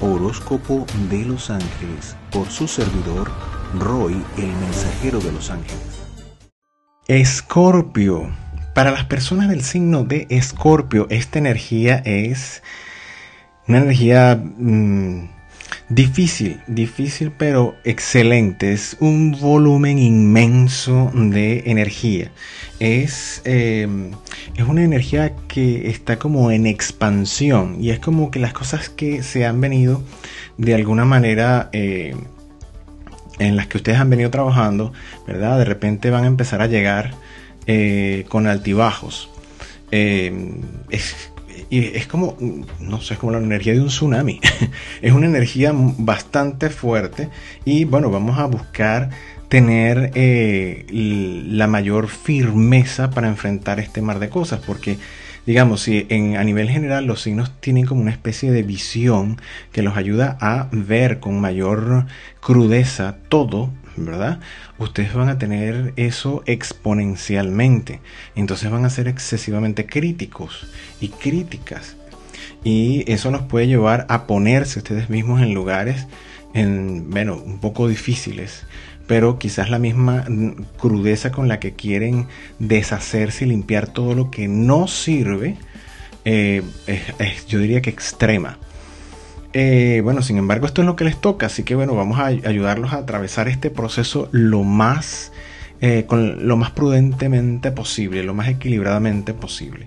Horóscopo de los Ángeles por su servidor Roy, el mensajero de los ángeles. Escorpio. Para las personas del signo de Escorpio, esta energía es una energía mm, difícil, difícil pero excelente. Es un volumen inmenso de energía. Es, em, es una energía que está como en expansión y es como que las cosas que se han venido de alguna manera... Eh, en las que ustedes han venido trabajando, ¿verdad? De repente van a empezar a llegar eh, con altibajos. Eh, es, es como, no sé, es como la energía de un tsunami. es una energía bastante fuerte y bueno, vamos a buscar tener eh, la mayor firmeza para enfrentar este mar de cosas, porque digamos, si en, a nivel general los signos tienen como una especie de visión que los ayuda a ver con mayor crudeza todo, ¿verdad? Ustedes van a tener eso exponencialmente. Entonces van a ser excesivamente críticos y críticas. Y eso nos puede llevar a ponerse ustedes mismos en lugares, en, bueno, un poco difíciles pero quizás la misma crudeza con la que quieren deshacerse y limpiar todo lo que no sirve, eh, es, yo diría que extrema. Eh, bueno, sin embargo, esto es lo que les toca, así que bueno, vamos a ayudarlos a atravesar este proceso lo más, eh, con lo más prudentemente posible, lo más equilibradamente posible.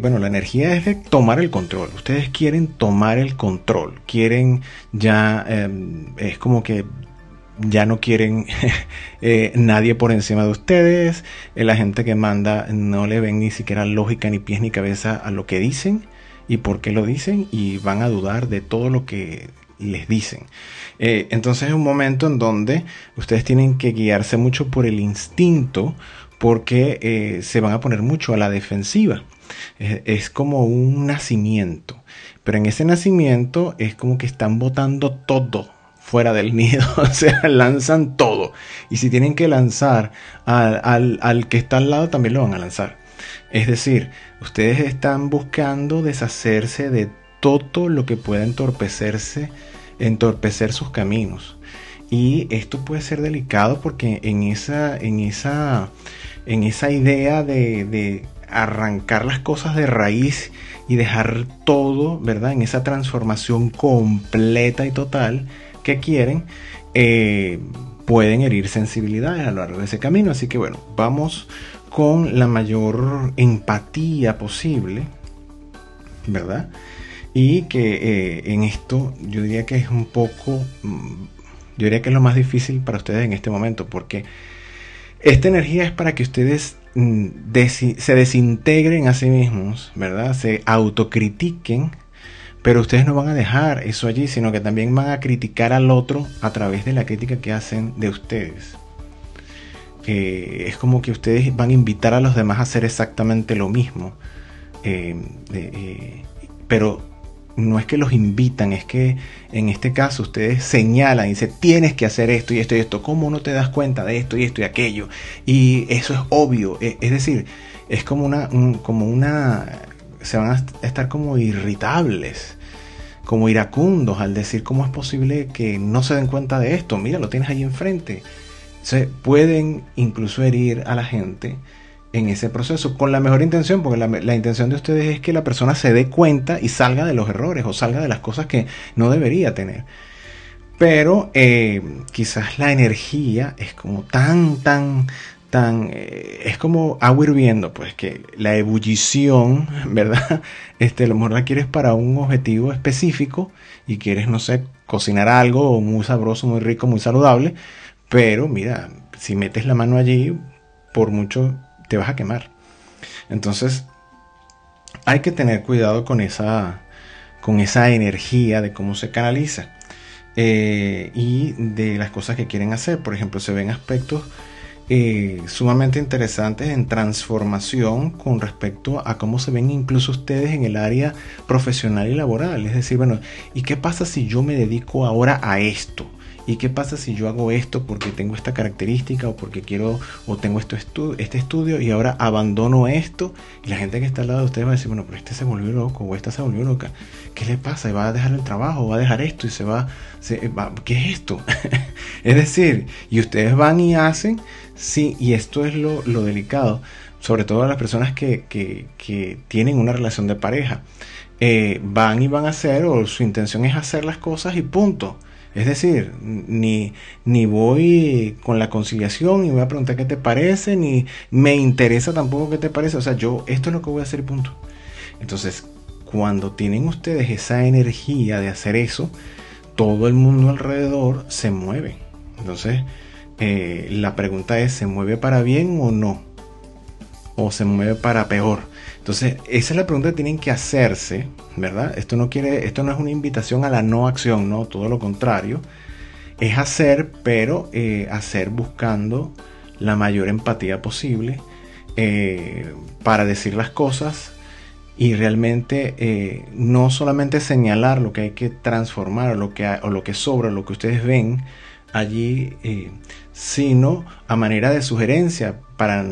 bueno, la energía es de tomar el control. Ustedes quieren tomar el control, quieren ya, em, es como que ya no quieren eh, nadie por encima de ustedes, eh, la gente que manda no le ven ni siquiera lógica, ni pies, ni cabeza a lo que dicen y por qué lo dicen y van a dudar de todo lo que les dicen. Eh, entonces es un momento en donde ustedes tienen que guiarse mucho por el instinto porque se van a poner mucho a la defensiva. es como un nacimiento, pero en ese nacimiento es como que están botando todo fuera del nido, o sea, lanzan todo. Y si tienen que lanzar al, que está al lado, también lo van a lanzar. Es decir, ustedes están buscando deshacerse de todo lo que pueda entorpecerse, entorpecer sus caminos. Y esto puede ser delicado porque en esa, en esa, en esa idea de, arrancar las cosas de raíz y dejar todo, ¿verdad? En esa transformación completa y total, que quieren, eh, pueden herir sensibilidades a lo largo de ese camino. Así que bueno, vamos con la mayor empatía posible, ¿verdad? Y que eh, en esto yo diría que es un poco, mm, yo diría que es lo más difícil para ustedes en este momento, porque esta energía es para que ustedes mm, se desintegren a sí mismos, ¿verdad? Se autocritiquen pero ustedes no van a dejar eso allí, sino que también van a criticar al otro a través de la crítica que hacen de ustedes. Es como que ustedes van a invitar a los demás a hacer exactamente lo mismo. Eh, eh, pero no es que los invitan, es que en este caso ustedes señalan y dicen, tienes que hacer esto y esto y esto. ¿Cómo no te das cuenta de esto y esto y aquello? Y eso es obvio. E, es decir, es como una, como una se van a estar como irritables, como iracundos al decir cómo es posible que no se den cuenta de esto. Mira, lo tienes ahí enfrente. Se pueden incluso herir a la gente en ese proceso con la mejor intención, porque la, intención de ustedes es que la persona se dé cuenta y salga de los errores o salga de las cosas que no debería tener. Pero eh, quizás la energía es como tan, tan, tan, eh, es como agua hirviendo, pues que la ebullición, ¿verdad? Este, a lo mejor la quieres para un objetivo específico y quieres, no sé, cocinar algo muy sabroso, muy rico, muy saludable, pero mira, si metes la mano allí, por mucho te vas a quemar. Entonces, hay que tener cuidado con esa, con esa energía de cómo se canaliza eh, y de las cosas que quieren hacer. Por ejemplo, se ven aspectos eh, sumamente interesantes en transformación con respecto a cómo se ven incluso ustedes en el área profesional y laboral. Es decir, bueno, ¿y qué pasa si yo me dedico ahora a esto? ¿Y qué pasa si yo hago esto porque tengo esta característica o porque quiero o tengo esto este estudio y ahora abandono esto? Y la gente que está al lado de ustedes va a decir, bueno, pero este se volvió loco o esta se volvió loca. ¿Qué le pasa? ¿Y va a dejar el trabajo? ¿Va a dejar esto? ¿Y se va? ¿Qué es esto? es decir, y ustedes van y hacen, sí, y esto es lo, delicado, sobre todo a las personas que, que tienen una relación de pareja eh, van y van a hacer o su intención es hacer las cosas y punto. Es decir, ni, ni voy con la conciliación, ni voy a preguntar qué te parece, ni me interesa tampoco qué te parece. O sea, yo esto es lo que voy a hacer y punto. Entonces, cuando tienen ustedes esa energía de hacer eso, todo el mundo alrededor se mueve. Entonces, eh, la pregunta es, ¿se mueve para bien o no? ¿O se mueve para peor? Entonces, esa es la pregunta que tienen que hacerse, ¿verdad? Esto no quiere, esto no es una invitación a la no acción, no, todo lo contrario. Es hacer, pero eh, hacer buscando la mayor empatía posible eh, para decir las cosas y realmente eh, no solamente señalar lo que hay que transformar o lo que, o lo que sobra, lo que ustedes ven allí, sino a manera de sugerencia para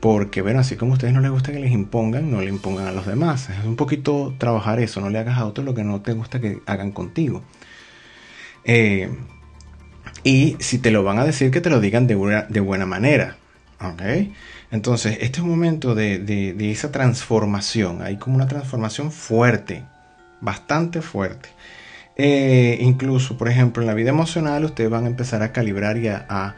porque, bueno, así como a ustedes no les gusta que les impongan, no le impongan a los demás. Es un poquito trabajar eso, no le hagas a otro lo que no te gusta que hagan contigo. Eh, y si te lo van a decir, que te lo digan de buena, de buena manera. ¿Ok? Entonces, este es un momento de, esa transformación. Hay como una transformación fuerte, bastante fuerte. Eh, incluso, por ejemplo, en la vida emocional, ustedes van a empezar a calibrar y a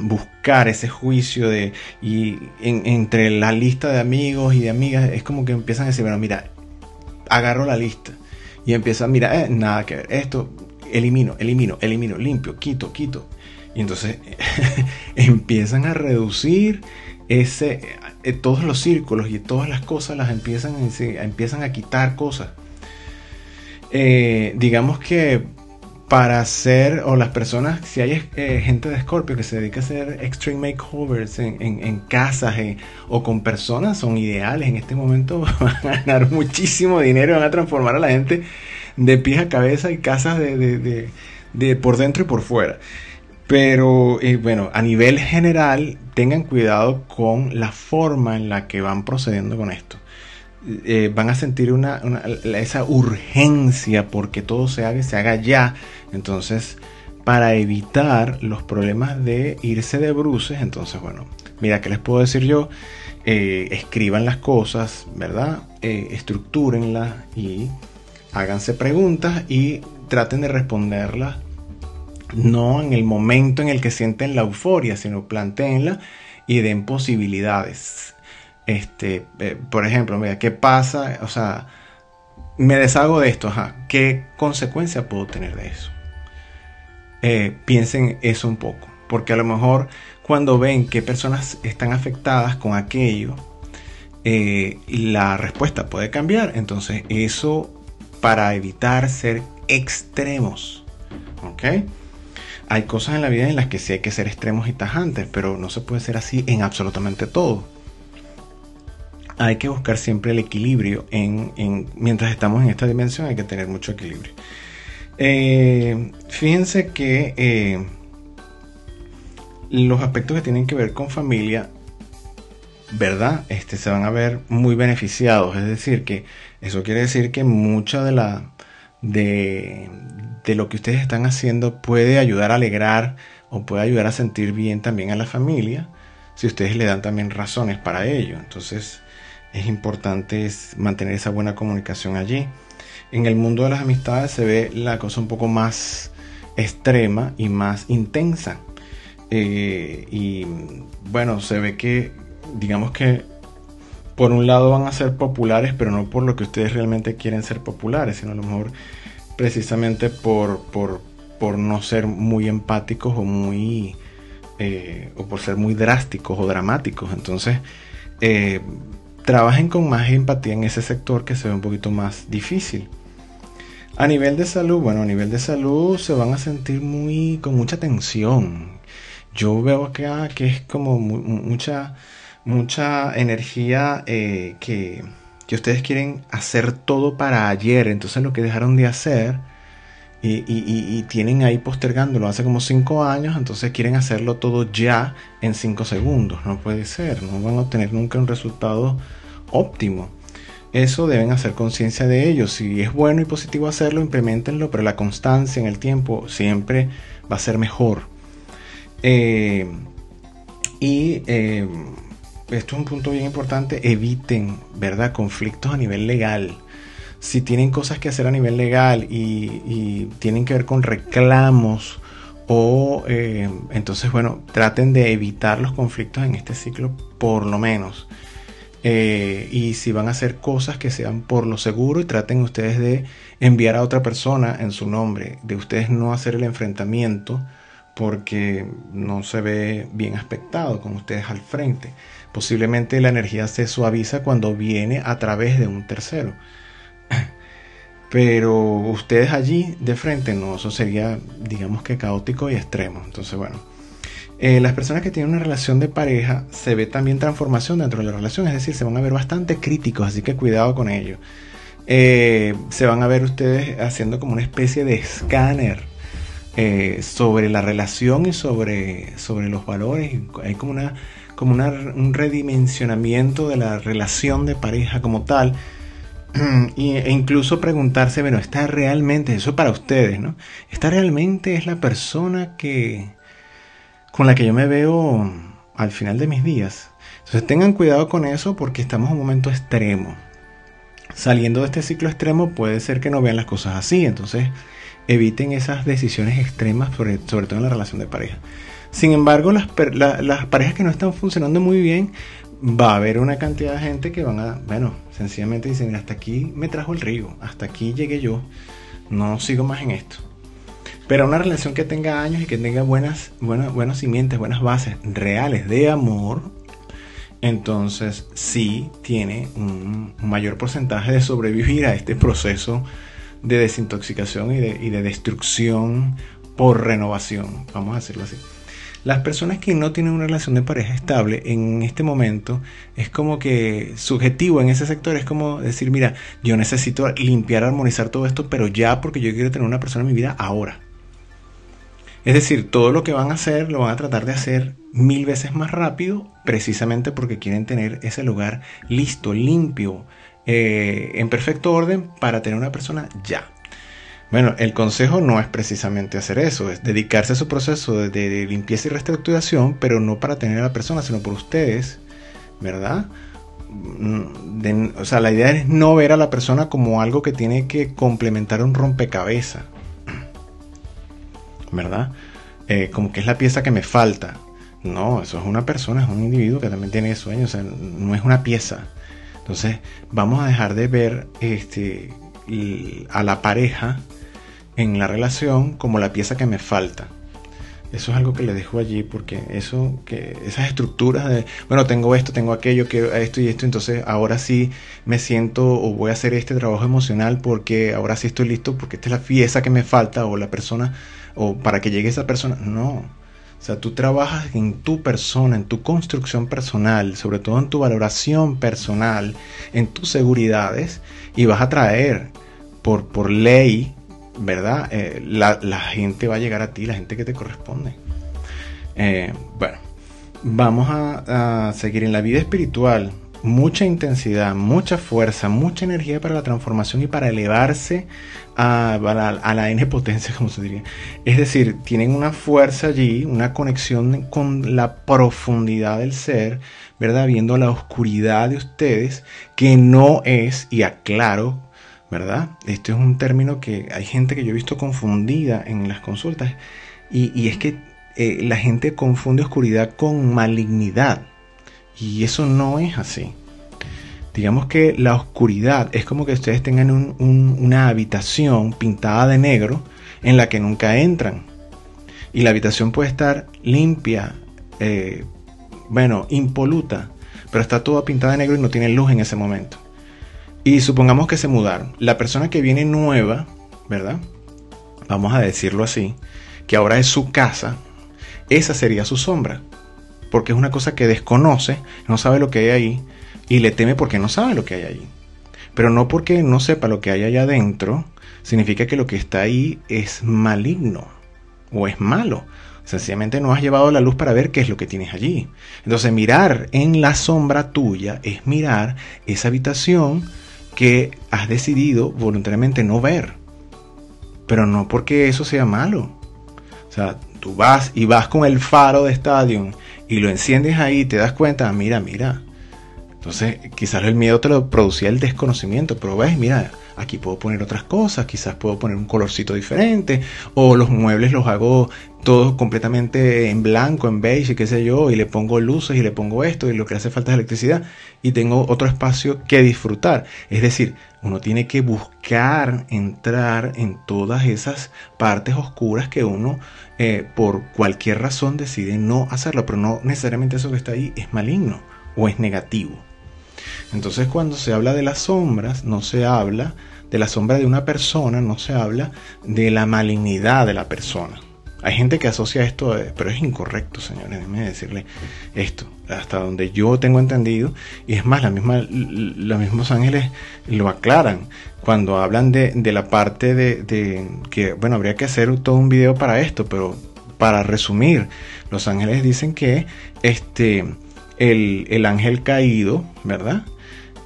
buscar ese juicio de y entre la lista de amigos y de amigas es como que empiezan a decir bueno mira agarro la lista y empiezan mira eh, nada que ver esto elimino elimino elimino limpio quito quito y entonces empiezan a reducir ese eh, todos los círculos y todas las cosas las empiezan empiezan a quitar cosas. Eh, digamos que para hacer, o las personas, si hay eh, gente de Scorpio que se dedica a hacer extreme makeovers en, casas eh, o con personas, son ideales. En este momento van a ganar muchísimo dinero, van a transformar a la gente de pies a cabeza y casas de, por dentro y por fuera. Pero eh, bueno, a nivel general, tengan cuidado con la forma en la que van procediendo con esto. Eh, van a sentir una, esa urgencia porque todo se haga se haga ya. Entonces, para evitar los problemas de irse de bruces, entonces, bueno, mira, ¿qué les puedo decir yo? Eh, escriban las cosas, ¿verdad? Eh, estructúrenlas y háganse preguntas y traten de responderlas no en el momento en el que sienten la euforia, sino planteenla y den posibilidades. Este, eh, por ejemplo, mira, ¿qué pasa? O sea, me deshago de esto, ¿Qué consecuencia puedo tener de eso? Eh, piensen eso un poco, porque a lo mejor cuando ven que personas están afectadas con aquello, eh, la respuesta puede cambiar. Entonces, eso para evitar ser extremos, ¿ok? Hay cosas en la vida en las que sí hay que ser extremos y tajantes, pero no se puede ser así en absolutamente todo hay que buscar siempre el equilibrio en, mientras estamos en esta dimensión hay que tener mucho equilibrio. Eh, fíjense que eh, los aspectos que tienen que ver con familia verdad este se van a ver muy beneficiados. Es decir que eso quiere decir que mucha de la de, de lo que ustedes están haciendo puede ayudar a alegrar o puede ayudar a sentir bien también a la familia si ustedes le dan también razones para ello. Entonces es importante mantener esa buena comunicación allí. En el mundo de las amistades se ve la cosa un poco más extrema y más intensa. Eh, y bueno, se ve que, digamos que por un lado van a ser populares, pero no por lo que ustedes realmente quieren ser populares, sino a lo mejor precisamente por, por, no ser muy empáticos o muy... Eh, o por ser muy drásticos o dramáticos. Entonces, eh, trabajen con más empatía en ese sector que se ve un poquito más difícil. A nivel de salud, bueno, a nivel de salud se van a sentir muy con mucha tensión. Yo veo acá que es como mucha, mucha energía eh, que, que ustedes quieren hacer todo para ayer. Entonces lo que dejaron de hacer y, tienen ahí postergándolo hace como cinco años, entonces quieren hacerlo todo ya en cinco segundos. No puede ser, no van a obtener nunca un resultado óptimo. Eso deben hacer conciencia de ello. Si es bueno y positivo hacerlo, implementenlo, pero la constancia en el tiempo siempre va a ser mejor. Eh, y eh, esto es un punto bien importante, eviten, ¿verdad?, conflictos a nivel legal si tienen cosas que hacer a nivel legal y, tienen que ver con reclamos o eh, entonces bueno traten de evitar los conflictos en este ciclo por lo menos. Eh, y si van a hacer cosas que sean por lo seguro y traten ustedes de enviar a otra persona en su nombre de ustedes no hacer el enfrentamiento porque no se ve bien aspectado con ustedes al frente. Posiblemente la energía se suaviza cuando viene a través de un tercero pero ustedes allí de frente no, eso sería digamos que caótico y extremo. Entonces bueno, eh, las personas que tienen una relación de pareja se ve también transformación dentro de la relación, es decir, se van a ver bastante críticos, así que cuidado con ello. Eh, se van a ver ustedes haciendo como una especie de escáner eh, sobre la relación y sobre, sobre los valores. Hay como, una, como un redimensionamiento de la relación de pareja como tal e incluso preguntarse, bueno, ¿está realmente, eso para ustedes, ¿no? ¿Está realmente es la persona que con la que yo me veo al final de mis días? Entonces tengan cuidado con eso porque estamos en un momento extremo. Saliendo de este ciclo extremo puede ser que no vean las cosas así, entonces eviten esas decisiones extremas, sobre, todo en la relación de pareja. Sin embargo, las, las parejas que no están funcionando muy bien, va a haber una cantidad de gente que van a, bueno, sencillamente dicen, hasta aquí me trajo el río, hasta aquí llegué yo, no sigo más en esto. Pero una relación que tenga años y que tenga buenas, buenas, simientes, buenas bases reales de amor, entonces sí tiene un mayor porcentaje de sobrevivir a este proceso de desintoxicación y de, y de destrucción por renovación, vamos a decirlo así. Las personas que no tienen una relación de pareja estable en este momento es como que subjetivo en ese sector es como decir, mira, yo necesito limpiar, armonizar todo esto, pero ya porque yo quiero tener una persona en mi vida ahora. Es decir, todo lo que van a hacer lo van a tratar de hacer mil veces más rápido, precisamente porque quieren tener ese lugar listo, limpio, eh, en perfecto orden para tener una persona ya. Bueno, el consejo no es precisamente hacer eso, es dedicarse a su proceso de, limpieza y reestructuración, pero no para tener a la persona, sino por ustedes, ¿verdad? Mm, o sea, la idea es no ver a la persona como algo que tiene que complementar un rompecabezas, ¿verdad? Eh, como que es la pieza que me falta. No, eso es una persona, es un individuo que también tiene sueños, o sea, no es una pieza. Entonces, vamos a dejar de ver este, a la pareja en la relación como la pieza que me falta. Eso es algo que le dejo allí porque eso, que esas estructuras de, bueno, tengo esto, tengo aquello, quiero esto y esto, entonces ahora sí me siento o voy a hacer este trabajo emocional porque ahora sí estoy listo porque esta es la pieza que me falta o la persona o para que llegue esa persona. No. O sea, tú trabajas en tu persona, en tu construcción personal, sobre todo en tu valoración personal, en tus seguridades y vas a traer por, por ley ¿verdad? Eh, la, gente va a llegar a ti, la gente que te corresponde. Eh, bueno, vamos a, seguir en la vida espiritual. Mucha intensidad, mucha fuerza, mucha energía para la transformación y para elevarse a, a, la N potencia, como se diría. Es decir, tienen una fuerza allí, una conexión con la profundidad del ser, ¿verdad? Viendo la oscuridad de ustedes, que no es, y aclaro, ¿verdad? Esto es un término que hay gente que yo he visto confundida en las consultas y, es que eh, la gente confunde oscuridad con malignidad y eso no es así. Digamos que la oscuridad es como que ustedes tengan una habitación pintada de negro en la que nunca entran. Y la habitación puede estar limpia, eh, bueno, impoluta, pero está toda pintada de negro y no tiene luz en ese momento. Y supongamos que se mudaron. La persona que viene nueva, ¿verdad? Vamos a decirlo así, que ahora es su casa, esa sería su sombra. Porque es una cosa que desconoce, no sabe lo que hay ahí y le teme porque no sabe lo que hay ahí. Pero no porque no sepa lo que hay allá adentro, significa que lo que está ahí es maligno o es malo. Sencillamente no has llevado la luz para ver qué es lo que tienes allí. Entonces mirar en la sombra tuya es mirar esa habitación que has decidido voluntariamente no ver. Pero no porque eso sea malo. O sea, tú vas y vas con el faro de estadio y lo enciendes ahí te das cuenta, ah, mira, mira. Entonces quizás el miedo te lo producía el desconocimiento, pero ves, mira, aquí puedo poner otras cosas, quizás puedo poner un colorcito diferente, o los muebles los hago todos completamente en blanco, en beige, qué sé yo, y le pongo luces y le pongo esto, y lo que hace falta es electricidad, y tengo otro espacio que disfrutar. Es decir, uno tiene que buscar entrar en todas esas partes oscuras que uno eh, por cualquier razón decide no hacerlo, pero no necesariamente eso que está ahí es maligno o es negativo. Entonces cuando se habla de las sombras, no se habla de la sombra de una persona, no se habla de la malignidad de la persona. Hay gente que asocia esto, pero es incorrecto, señores, déjenme decirle esto, hasta donde yo tengo entendido, y es más, los mismos ángeles lo aclaran cuando hablan de, la parte de, que, bueno, habría que hacer todo un video para esto, pero para resumir, los ángeles dicen que este, el, el ángel caído, ¿verdad?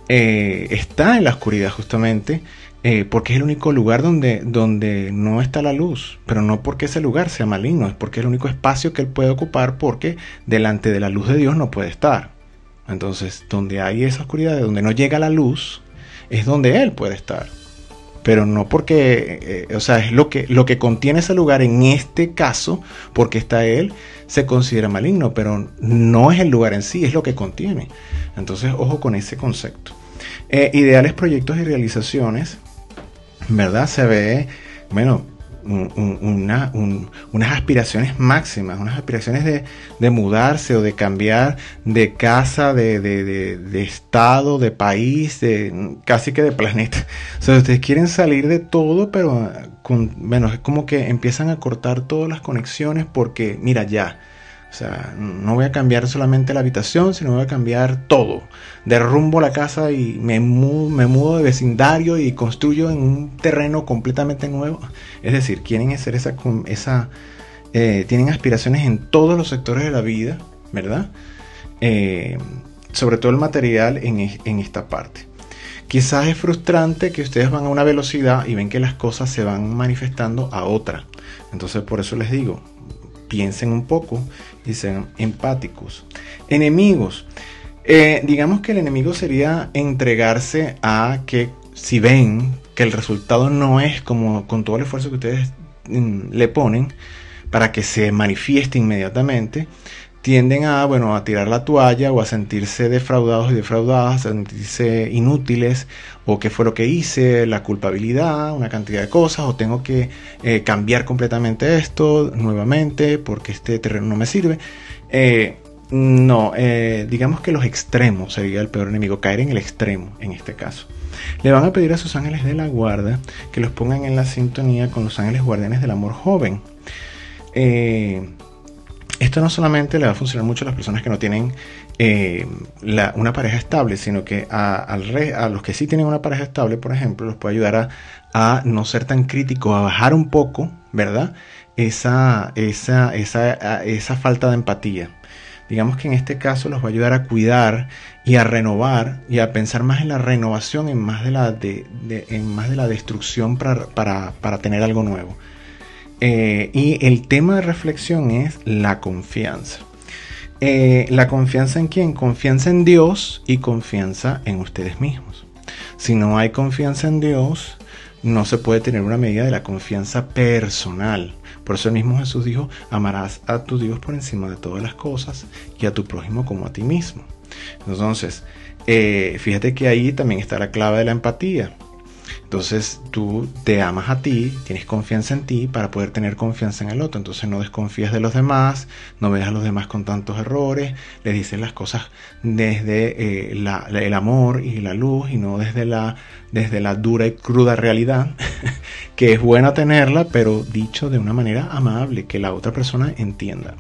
Eh, está en la oscuridad justamente eh, porque es el único lugar donde, donde no está la luz, pero no porque ese lugar sea maligno, es porque es el único espacio que él puede ocupar porque delante de la luz de Dios no puede estar. Entonces, donde hay esa oscuridad, donde no llega la luz, es donde él puede estar. Pero no porque, eh, o sea, es lo que, lo que contiene ese lugar en este caso, porque está él, se considera maligno, pero no es el lugar en sí, es lo que contiene. Entonces, ojo con ese concepto. Eh, ideales, proyectos y realizaciones, ¿verdad? Se ve, bueno, una, unas aspiraciones máximas, unas aspiraciones de, mudarse o de cambiar de casa, de, estado, de país, de casi que de planeta. O sea, ustedes quieren salir de todo, pero con, bueno, es como que empiezan a cortar todas las conexiones porque, mira, ya sea, no voy a cambiar solamente la habitación, sino voy a cambiar todo. Derrumbo la casa y me mudo, me mudo de vecindario y construyo en un terreno completamente nuevo. Es decir, quieren hacer esa, esa eh, tienen aspiraciones en todos los sectores de la vida, ¿verdad? Eh, sobre todo el material en, en esta parte. Quizás es frustrante que ustedes van a una velocidad y ven que las cosas se van manifestando a otra. Entonces por eso les digo, piensen un poco y sean empáticos. Enemigos. Eh, digamos que el enemigo sería entregarse a que si ven que el resultado no es como con todo el esfuerzo que ustedes mm, le ponen para que se manifieste inmediatamente, tienden a, bueno, a tirar la toalla o a sentirse defraudados y defraudadas, a sentirse inútiles o qué fue lo que hice, la culpabilidad, una cantidad de cosas, o tengo que eh, cambiar completamente esto nuevamente porque este terreno no me sirve. Eh, no, eh, digamos que los extremos sería el peor enemigo, caer en el extremo en este caso. Le van a pedir a sus ángeles de la guarda que los pongan en la sintonía con los ángeles guardianes del amor joven. Eh, esto no solamente le va a funcionar mucho a las personas que no tienen eh, una pareja estable, sino que a, los que sí tienen una pareja estable, por ejemplo, los puede ayudar a, no ser tan crítico, a bajar un poco, ¿verdad? Esa, esa, esa, esa falta de empatía. Digamos que en este caso los va a ayudar a cuidar y a renovar y a pensar más en la renovación en más de la, de, en más de la destrucción para, para, para tener algo nuevo. Eh, y el tema de reflexión es la confianza. Eh, la confianza en quién? Confianza en Dios y confianza en ustedes mismos. Si no hay confianza en Dios, no se puede tener una medida de la confianza personal. Por eso el mismo Jesús dijo, amarás a tu Dios por encima de todas las cosas y a tu prójimo como a ti mismo. Entonces, eh, fíjate que ahí también está la clave de la empatía. Entonces tú te amas a ti, tienes confianza en ti para poder tener confianza en el otro. Entonces no desconfías de los demás, no ves a los demás con tantos errores, le dices las cosas desde eh, el amor y la luz y no desde la, desde la dura y cruda realidad, que es buena tenerla, pero dicho de una manera amable, que la otra persona entienda.